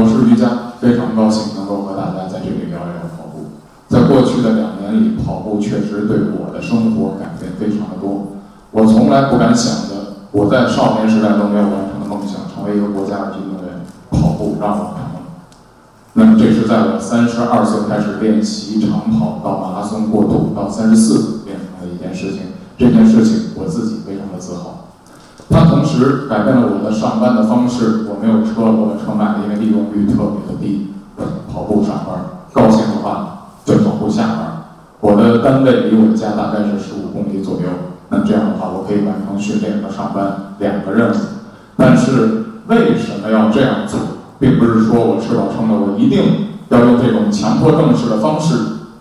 我是瑜伽，非常高兴能够和大家在这里聊一聊跑步。在过去的两年里，跑步确实对我的生活改变非常的多。我从来不敢想的，我在少年时代都没有完成的梦想，成为一个国家级运动员，跑步让我成了。那么这是在我三十二岁开始练习长跑，到马拉松过渡，到三十四岁变成的一件事情。这件事情我自己非常的自豪。改变了我的上班的方式。我没有车，我的车买了，一个利用率特别的低。跑步上班，高兴的话就跑步下班。我的单位离我家大概是十五公里左右。那这样的话，我可以完成训练和上班两个任务。但是为什么要这样做，并不是说我吃饱撑的，我一定要用这种强迫症式的方式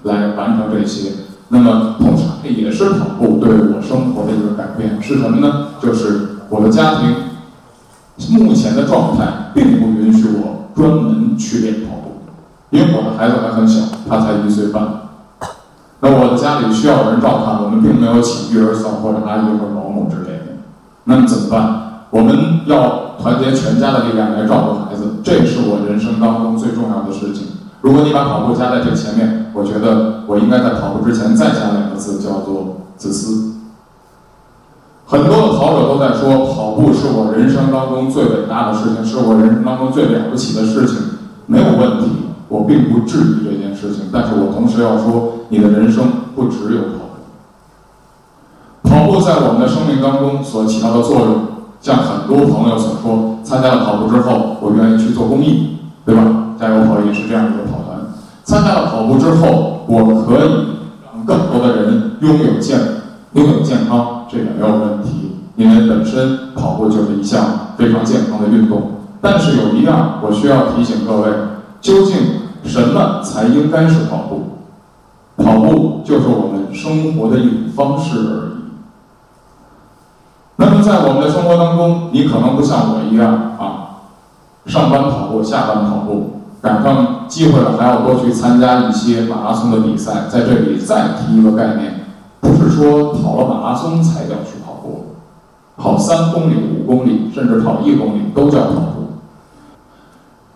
来完成这些。那么同时也是跑步对我生活的一个改变是什么呢？就是我的家庭目前的状态并不允许我专门去练跑步，因为我的孩子还很小，他才一岁半。那我的家里需要人照看，我们并没有请育儿嫂或者阿姨或者保姆之类的。那么怎么办？我们要团结全家的力量来照顾孩子，这是我人生当中最重要的事情。如果你把跑步加在这前面，我觉得我应该在跑步之前再加两个字，叫做自私。很多的跑者都在说，步是我人生当中最伟大的事情，是我人生当中最了不起的事情，没有问题，我并不质疑这件事情。但是我同时要说，你的人生不只有跑步。跑步在我们的生命当中所起到的作用，像很多朋友所说，参加了跑步之后，我愿意去做公益，对吧？加油跑也是这样一个跑团。参加了跑步之后，我可以让更多的人拥有健身跑步就是一项非常健康的运动。但是有一样，我需要提醒各位：究竟什么才应该是跑步？跑步就是我们生活的一种方式而已。那么在我们的生活当中，你可能不像我一样啊，上班跑步，下班跑步。赶上机会了，还要多去参加一些马拉松的比赛。在这里再提一个概念，不是说跑了马拉松才叫去，三公里、五公里，甚至跑一公里都叫跑步。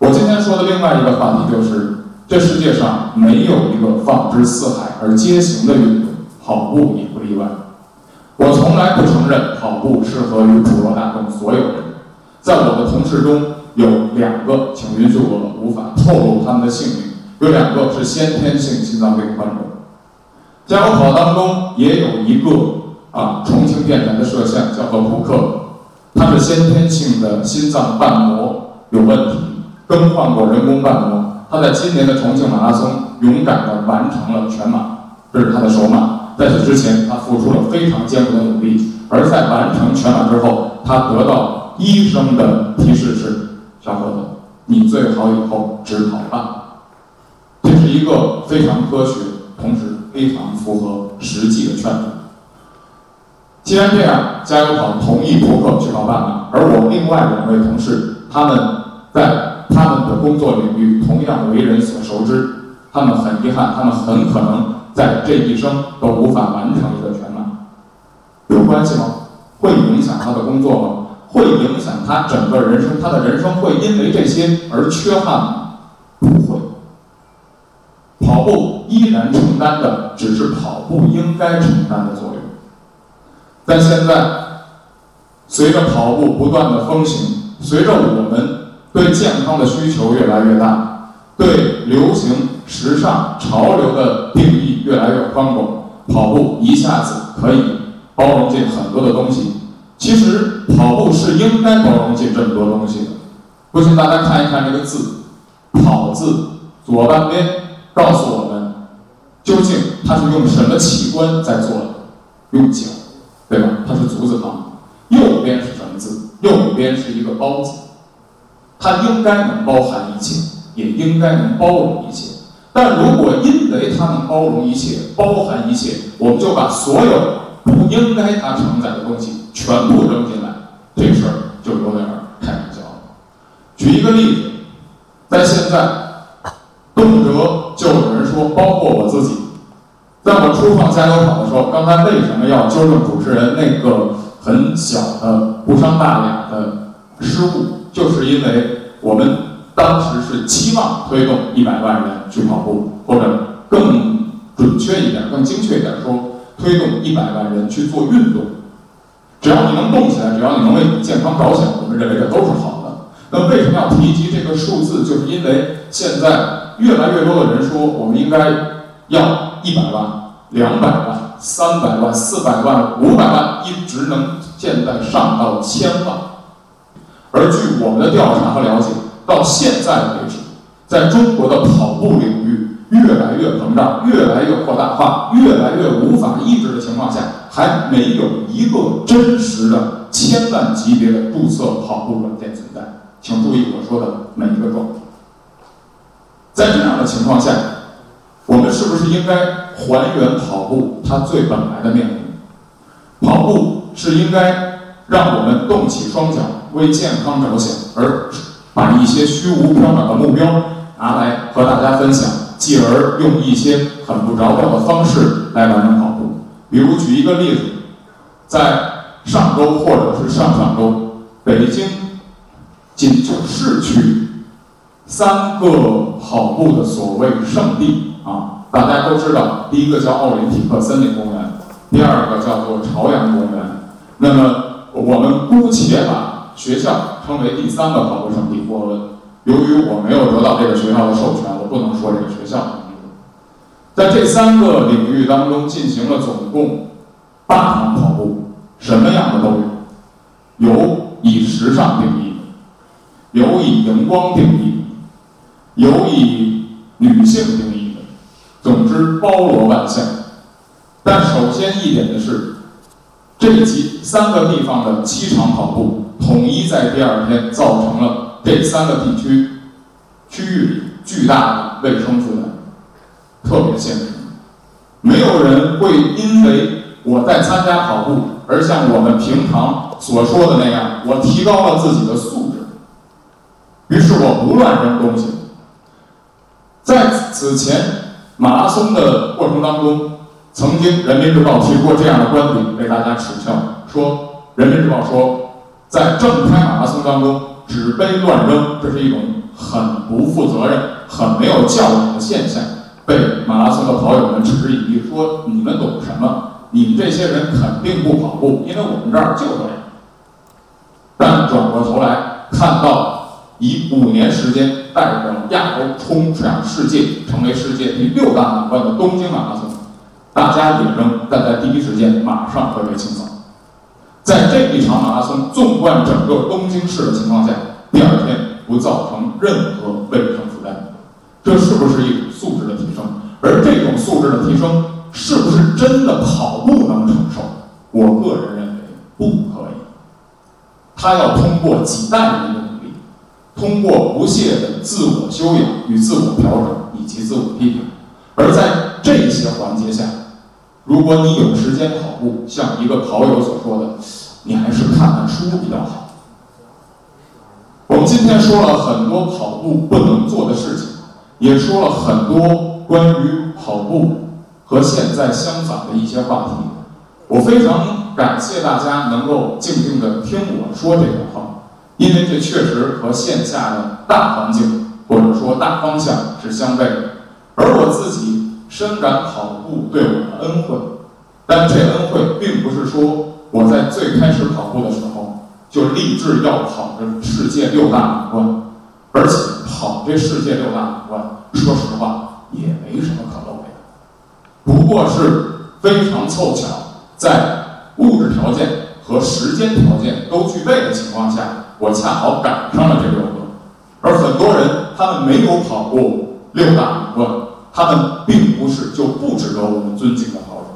我今天说的另外一个话题就是，这世界上没有一个放之四海而皆行的运动，跑步也不例外。我从来不承认跑步适合于普罗大众所有人，在我的同事中。有两个，请允许我无法透露他们的姓名。有两个是先天性心脏病患者，加油跑当中也有一个啊，重庆电台的摄像叫做胡克，他是先天性的心脏瓣膜有问题，更换过人工瓣膜。他在今年的重庆马拉松勇敢地完成了全马，这是他的首马。在此之前，他付出了非常艰苦的努力，而在完成全马之后，他得到医生的提示是。小伙子，你最好以后只跑半，这是一个非常科学，同时非常符合实际的劝阻。既然这样，加油跑同意扑克去跑半马，而我另外两位同事，他们在他们的工作领域同样为人所熟知，他们很遗憾，他们很可能在这一生都无法完成一个全马。有关系吗？会影响他的工作吗？会影响他整个人生，他的人生会因为这些而缺憾吗？不会。跑步依然承担的只是跑步应该承担的作用。但现在，随着跑步不断的风行，随着我们对健康的需求越来越大，对流行、时尚、潮流的定义越来越宽广，跑步一下子可以包容进很多的东西。其实跑步是应该包容进这么多东西的。不信大家看一看这个字“跑”字左半边，告诉我们究竟它是用什么器官在做的？用脚，对吧？它是足字旁。右边是什么字？右边是一个“包”字。它应该能包含一切，也应该能包容一切。但如果因为它能包容一切、包含一切，我们就把所有不应该它承载的东西。全部扔进来，这事儿就有点开玩笑了。举一个例子，在现在，动辄就有人说，包括我自己，在我初创加油跑的时候，刚才为什么要纠正主持人那个很小的不伤大雅的失误？就是因为我们当时是期望推动一百万人去跑步，或者更准确一点、更精确一点说，推动一百万人去做运动。只要你能动起来，只要你能为你健康着想，我们认为这都是好的。那为什么要提及这个数字？就是因为现在越来越多的人说，我们应该要一百万、两百万、三百万、四百万、五百万，一直能现在上到千万。而据我们的调查和了解，到现在为止，在中国的跑步领域越来越膨胀、越来越扩大化、越来越无法抑制的情况下，还没有一个真实的千万级别的注册跑步软件存在。请注意我说的每一个状态。在这样的情况下，我们是不是应该还原跑步它最本来的面目？跑步是应该让我们动起双脚。为健康着想，而把一些虚无缥缈的目标拿来和大家分享，继而用一些很不着调的方式来完成跑步。比如举一个例子，在上周或者是上上周，北京仅就市区三个跑步的所谓圣地啊，大家都知道，第一个叫奥林匹克森林公园，第二个叫做朝阳公园。那么我们姑且把学校称为第三个跑步圣地。我由于我没有得到这个学校的授权，我不能说这个学校的名字。在这三个领域当中进行了总共八场跑步，什么样的都有，有以时尚定义，有以荧光定义，有以女性定义，总之包罗万象。但首先一点的是，这几三个地方的七场跑步。统一在第二天造成了这三个地区区域巨大的卫生负担，特别现实。没有人会因为我在参加跑步而像我们平常所说的那样，我提高了自己的素质，于是我不乱扔东西。在此前马拉松的过程当中，曾经《人民日报》提过这样的观点，被大家耻笑，说《人民日报》说。在正开马拉松当中，纸杯乱扔，这是一种很不负责任、很没有教养的现象，被马拉松的跑友们嗤之以鼻，说你们懂什么？你们这些人肯定不跑步，因为我们这儿就这样。但转过头来看到，以五年时间带着亚洲冲向世界，成为世界第六大满贯的东京马拉松，大家也扔，但在第一时间马上会被清扫。在这一场马拉松，纵贯整个东京市的情况下，第二天不造成任何卫生负担，这是不是一种素质的提升？而这种素质的提升，是不是真的跑步能承受？我个人认为不可以。他要通过几代人，通过不懈的自我修养与自我调整以及自我批评，而在这些环节下。如果你有时间跑步，像一个跑友所说的，你还是看看书比较好。我们今天说了很多跑步不能做的事情，也说了很多关于跑步和现在相反的一些话题。我非常感谢大家能够静静的听我说这个话，因为这确实和线下的大环境或者说大方向是相悖的，而我自己。深感跑步对我的恩惠，但这恩惠并不是说我在最开始跑步的时候就立志要跑这世界六大满贯，而且跑这世界六大满贯，说实话也没什么可露的，不过是非常凑巧，在物质条件和时间条件都具备的情况下，我恰好赶上了这六个，而很多人他们没有跑过六大满贯。他们并不是就不值得我们尊敬的跑者。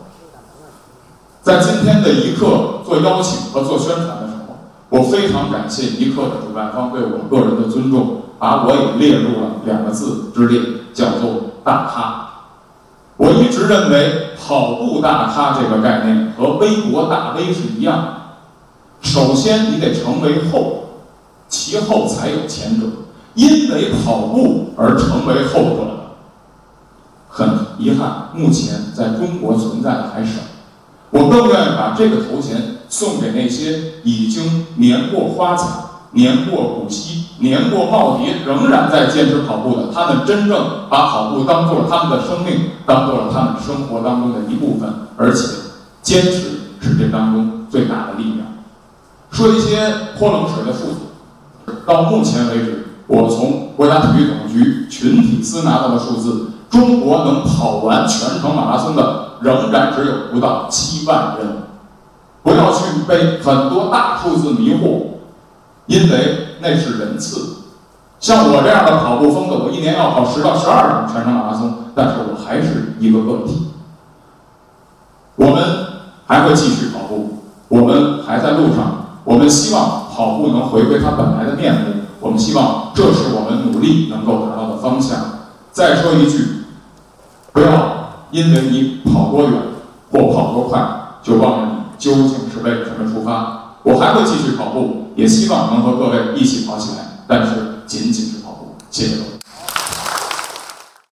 在今天的一刻做邀请和做宣传的时候，我非常感谢一刻的主办方对我个人的尊重，把我也列入了两个字之列，叫做大咖。我一直认为跑步大咖这个概念和微博大 V 是一样的，首先你得成为后，其后才有前者，因为跑步而成为后者的。很遗憾，目前在中国存在的还少。我更愿意把这个头衔送给那些已经年过花甲、年过古稀、年过耄耋仍然在坚持跑步的，他们真正把跑步当做了他们的生命，当做了他们生活当中的一部分，而且坚持是这当中最大的力量。说一些泼冷水的数字，到目前为止，我从国家体育总局群体司拿到的数字，中国能跑完全程马拉松的仍然只有不到七万人。不要去被很多大数字迷惑，因为那是人次。像我这样的跑步风格，我一年要跑十到十二场全程马拉松，但是我还是一个个体。我们还会继续跑步，我们还在路上。我们希望跑步能回归它本来的面目。我们希望这是我们努力能够达到的方向。再说一句，不要因为你跑多远或跑多快，就忘了你。究竟是为什么出发？我还会继续跑步，也希望能和各位一起跑起来，但是仅仅是跑步。谢谢各位。